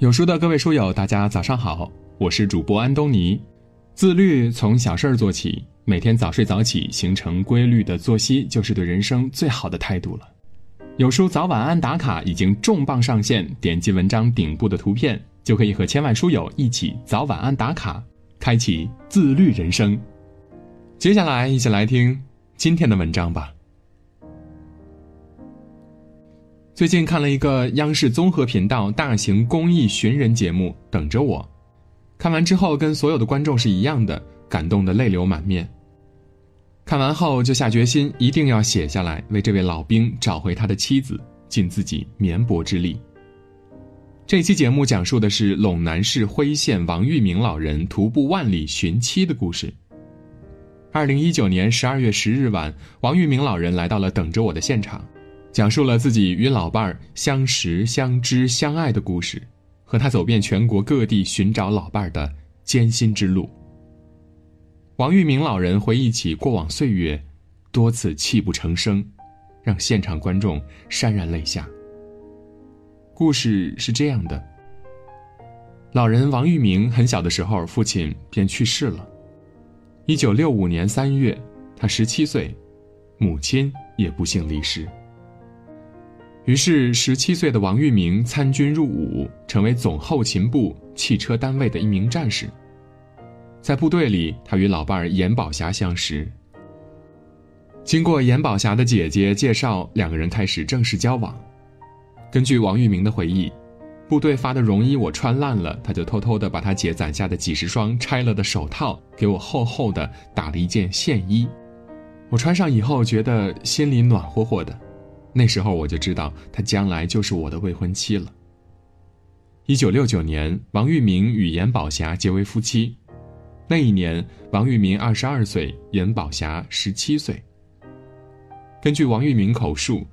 有书的各位书友，大家早上好，我是主播安东尼。自律从小事儿做起，每天早睡早起，形成规律的作息，就是对人生最好的态度了。有书早晚安打卡已经重磅上线，点击文章顶部的图片，就可以和千万书友一起早晚安打卡，开启自律人生。接下来，一起来听今天的文章吧。最近看了一个央视综合频道大型公益寻人节目《等着我》，看完之后跟所有的观众是一样的，感动的泪流满面。看完后就下决心一定要写下来，为这位老兵找回他的妻子，尽自己绵薄之力。这期节目讲述的是陇南市辉县王玉明老人徒步万里寻妻的故事。二零一九年十二月十日晚，王玉明老人来到了《等着我》的现场。讲述了自己与老伴儿相识、相知、相爱的故事，和他走遍全国各地寻找老伴儿的艰辛之路。王玉明老人回忆起过往岁月，多次泣不成声，让现场观众潸然泪下。故事是这样的：老人王玉明很小的时候，父亲便去世了。一九六五年三月，他十七岁，母亲也不幸离世。于是，十七岁的王玉明参军入伍，成为总后勤部汽车单位的一名战士。在部队里，他与老伴儿严宝霞相识。经过严宝霞的姐姐介绍，两个人开始正式交往。根据王玉明的回忆，部队发的绒衣我穿烂了，他就偷偷的把他姐攒下的几十双拆了的手套给我厚厚的打了一件线衣。我穿上以后，觉得心里暖和和的。那时候我就知道，她将来就是我的未婚妻了。一九六九年，王玉明与严宝霞结为夫妻。那一年，王玉明二十二岁，严宝霞十七岁。根据王玉明口述，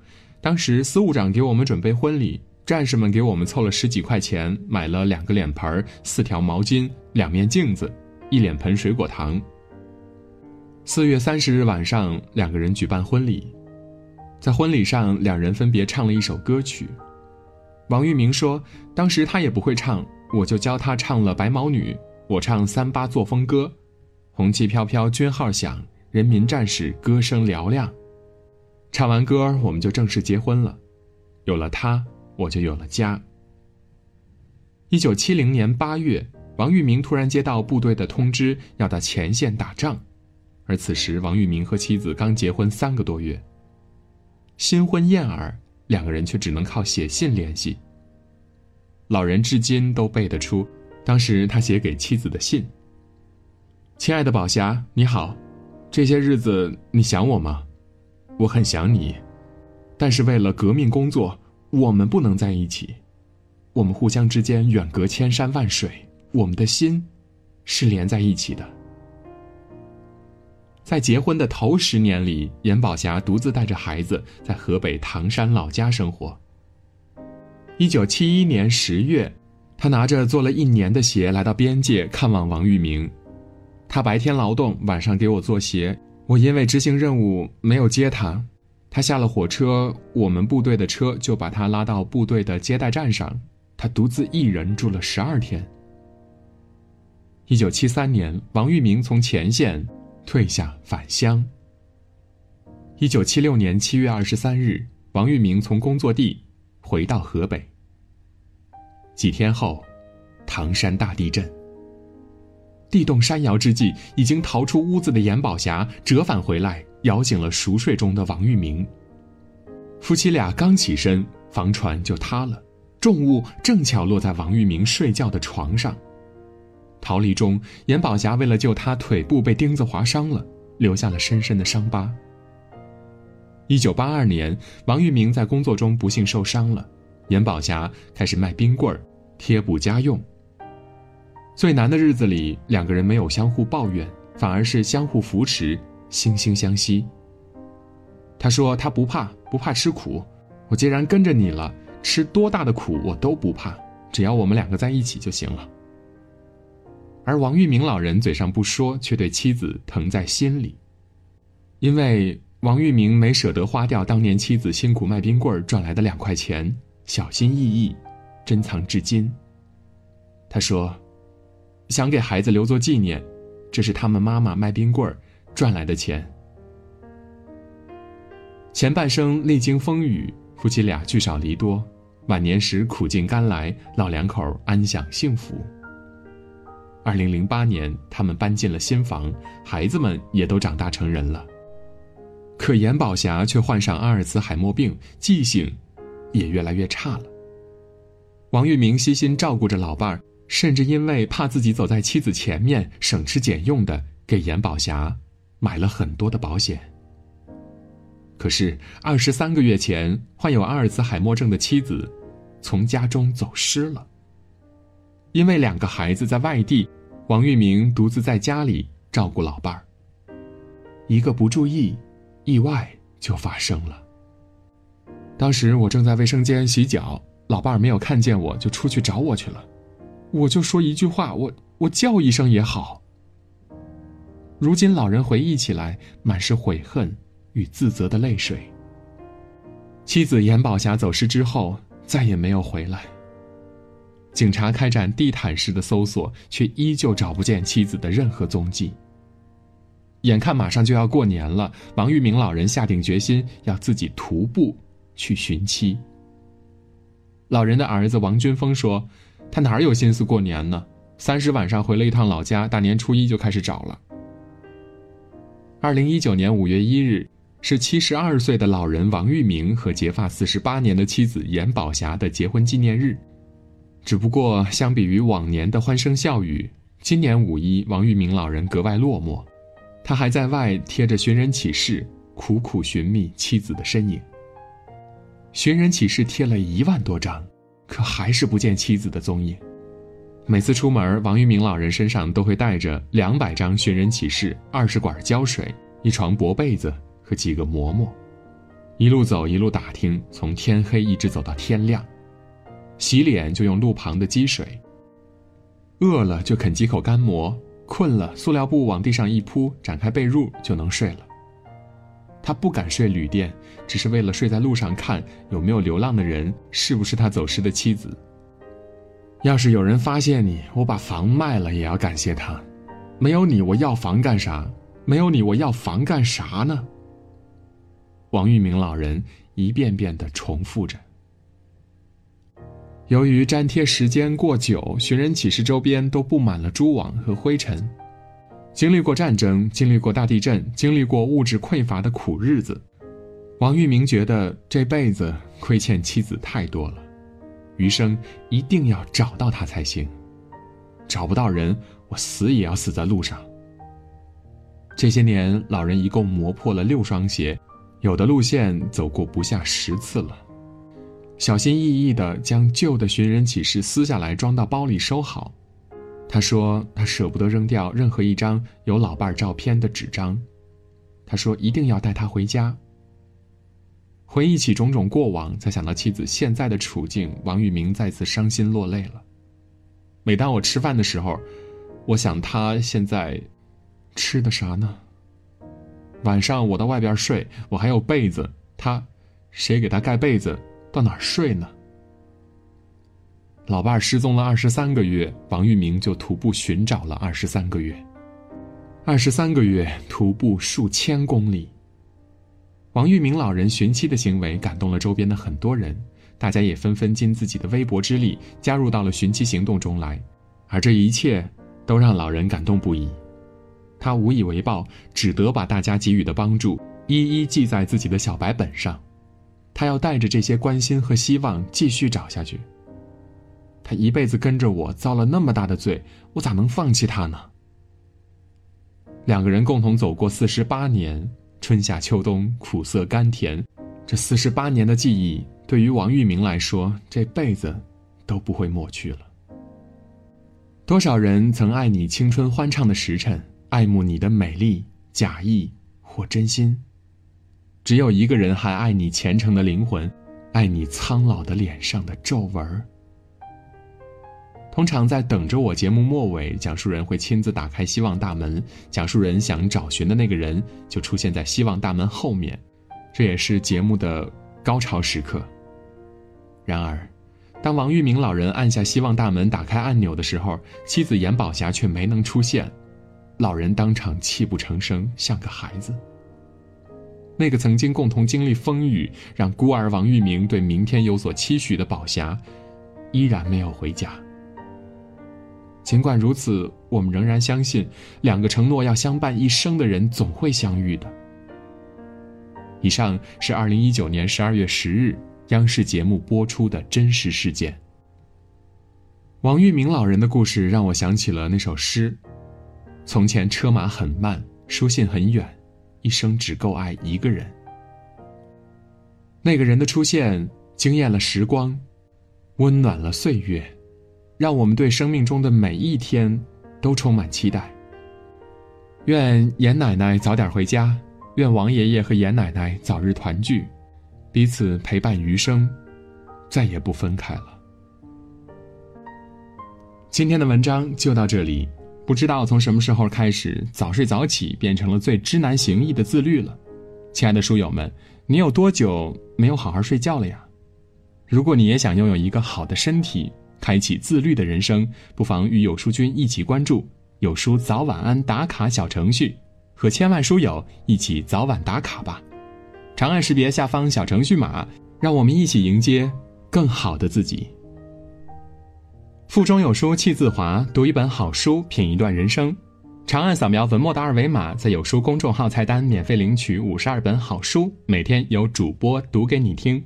当时司务长给我们准备婚礼，战士们给我们凑了十几块钱，买了两个脸盆、四条毛巾、两面镜子、一脸盆水果糖。四月三十日晚上，两个人举办婚礼。在婚礼上，两人分别唱了一首歌曲。王玉明说：“当时他也不会唱，我就教他唱了《白毛女》，我唱《三八作风歌》，红旗飘飘，军号响，人民战士歌声嘹亮。唱完歌，我们就正式结婚了。有了他，我就有了家。”一九七零年八月，王玉明突然接到部队的通知，要到前线打仗，而此时王玉明和妻子刚结婚三个多月。新婚燕尔，两个人却只能靠写信联系。老人至今都背得出，当时他写给妻子的信：“亲爱的宝霞，你好，这些日子你想我吗？我很想你，但是为了革命工作，我们不能在一起。我们互相之间远隔千山万水，我们的心是连在一起的。”在结婚的头十年里，严宝霞独自带着孩子在河北唐山老家生活。一九七一年十月，她拿着做了一年的鞋来到边界看望王玉明。他白天劳动，晚上给我做鞋。我因为执行任务没有接他。他下了火车，我们部队的车就把他拉到部队的接待站上。他独自一人住了十二天。一九七三年，王玉明从前线。退下返乡。一九七六年七月二十三日，王玉明从工作地回到河北。几天后，唐山大地震。地动山摇之际，已经逃出屋子的阎宝霞折返回来，摇醒了熟睡中的王玉明。夫妻俩刚起身，房船就塌了，重物正巧落在王玉明睡觉的床上。逃离中，严宝霞为了救他，腿部被钉子划伤了，留下了深深的伤疤。一九八二年，王玉明在工作中不幸受伤了，严宝霞开始卖冰棍儿、贴补家用。最难的日子里，两个人没有相互抱怨，反而是相互扶持，惺惺相惜。他说：“他不怕，不怕吃苦。我既然跟着你了，吃多大的苦我都不怕，只要我们两个在一起就行了。”而王玉明老人嘴上不说，却对妻子疼在心里。因为王玉明没舍得花掉当年妻子辛苦卖冰棍赚来的两块钱，小心翼翼，珍藏至今。他说：“想给孩子留作纪念，这是他们妈妈卖冰棍赚来的钱。”前半生历经风雨，夫妻俩聚少离多，晚年时苦尽甘来，老两口安享幸福。二零零八年，他们搬进了新房，孩子们也都长大成人了。可严宝霞却患上阿尔茨海默病，记性也越来越差了。王玉明悉心照顾着老伴儿，甚至因为怕自己走在妻子前面，省吃俭用的给严宝霞买了很多的保险。可是二十三个月前，患有阿尔茨海默症的妻子从家中走失了。因为两个孩子在外地，王玉明独自在家里照顾老伴儿。一个不注意，意外就发生了。当时我正在卫生间洗脚，老伴儿没有看见我，就出去找我去了。我就说一句话，我我叫一声也好。如今老人回忆起来，满是悔恨与自责的泪水。妻子严宝霞走失之后，再也没有回来。警察开展地毯式的搜索，却依旧找不见妻子的任何踪迹。眼看马上就要过年了，王玉明老人下定决心要自己徒步去寻妻。老人的儿子王军峰说：“他哪有心思过年呢？三十晚上回了一趟老家，大年初一就开始找了。”二零一九年五月一日，是七十二岁的老人王玉明和结发四十八年的妻子严宝霞的结婚纪念日。只不过，相比于往年的欢声笑语，今年五一，王玉明老人格外落寞。他还在外贴着寻人启事，苦苦寻觅妻子的身影。寻人启事贴了一万多张，可还是不见妻子的踪影。每次出门，王玉明老人身上都会带着两百张寻人启事、二十管胶水、一床薄被子和几个馍馍，一路走一路打听，从天黑一直走到天亮。洗脸就用路旁的积水。饿了就啃几口干馍，困了塑料布往地上一铺，展开被褥就能睡了。他不敢睡旅店，只是为了睡在路上看有没有流浪的人，是不是他走失的妻子。要是有人发现你，我把房卖了也要感谢他。没有你，我要房干啥？没有你，我要房干啥呢？王玉明老人一遍遍的重复着。由于粘贴时间过久，寻人启事周边都布满了蛛网和灰尘。经历过战争，经历过大地震，经历过物质匮乏的苦日子，王玉明觉得这辈子亏欠妻子太多了，余生一定要找到她才行。找不到人，我死也要死在路上。这些年，老人一共磨破了六双鞋，有的路线走过不下十次了。小心翼翼地将旧的寻人启事撕下来，装到包里收好。他说：“他舍不得扔掉任何一张有老伴照片的纸张。”他说：“一定要带他回家。”回忆起种种过往，才想到妻子现在的处境，王玉明再次伤心落泪了。每当我吃饭的时候，我想他现在吃的啥呢？晚上我到外边睡，我还有被子，他谁给他盖被子？到哪儿睡呢？老伴儿失踪了二十三个月，王玉明就徒步寻找了二十三个月，二十三个月徒步数千公里。王玉明老人寻妻的行为感动了周边的很多人，大家也纷纷尽自己的微薄之力加入到了寻妻行动中来，而这一切都让老人感动不已。他无以为报，只得把大家给予的帮助一一记在自己的小白本上。他要带着这些关心和希望继续找下去。他一辈子跟着我，遭了那么大的罪，我咋能放弃他呢？两个人共同走过四十八年，春夏秋冬，苦涩甘甜，这四十八年的记忆，对于王玉明来说，这辈子都不会抹去了。多少人曾爱你青春欢畅的时辰，爱慕你的美丽，假意或真心。只有一个人还爱你虔诚的灵魂，爱你苍老的脸上的皱纹通常在等着我节目末尾，讲述人会亲自打开希望大门，讲述人想找寻的那个人就出现在希望大门后面，这也是节目的高潮时刻。然而，当王玉明老人按下希望大门打开按钮的时候，妻子严宝霞却没能出现，老人当场泣不成声，像个孩子。那个曾经共同经历风雨，让孤儿王玉明对明天有所期许的宝霞，依然没有回家。尽管如此，我们仍然相信，两个承诺要相伴一生的人总会相遇的。以上是二零一九年十二月十日央视节目播出的真实事件。王玉明老人的故事让我想起了那首诗：“从前车马很慢，书信很远，一生只够爱一个人。”那个人的出现惊艳了时光，温暖了岁月。让我们对生命中的每一天都充满期待。愿严奶奶早点回家，愿王爷爷和严奶奶早日团聚，彼此陪伴余生，再也不分开了。今天的文章就到这里。不知道从什么时候开始，早睡早起变成了最知难行易的自律了。亲爱的书友们，你有多久没有好好睡觉了呀？如果你也想拥有一个好的身体，开启自律的人生，不妨与有书君一起关注有书早晚安打卡小程序，和千万书友一起早晚打卡吧。长按识别下方小程序码，让我们一起迎接更好的自己。腹中有书气自华，读一本好书，品一段人生。长按扫描文末的二维码，在有书公众号菜单免费领取五十二本好书，每天有主播读给你听。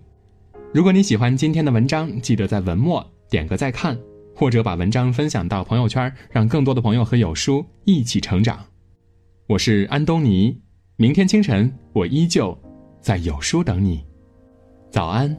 如果你喜欢今天的文章，记得在文末。点个再看，或者把文章分享到朋友圈，让更多的朋友和有书一起成长。我是安东尼，明天清晨我依旧在有书等你，早安。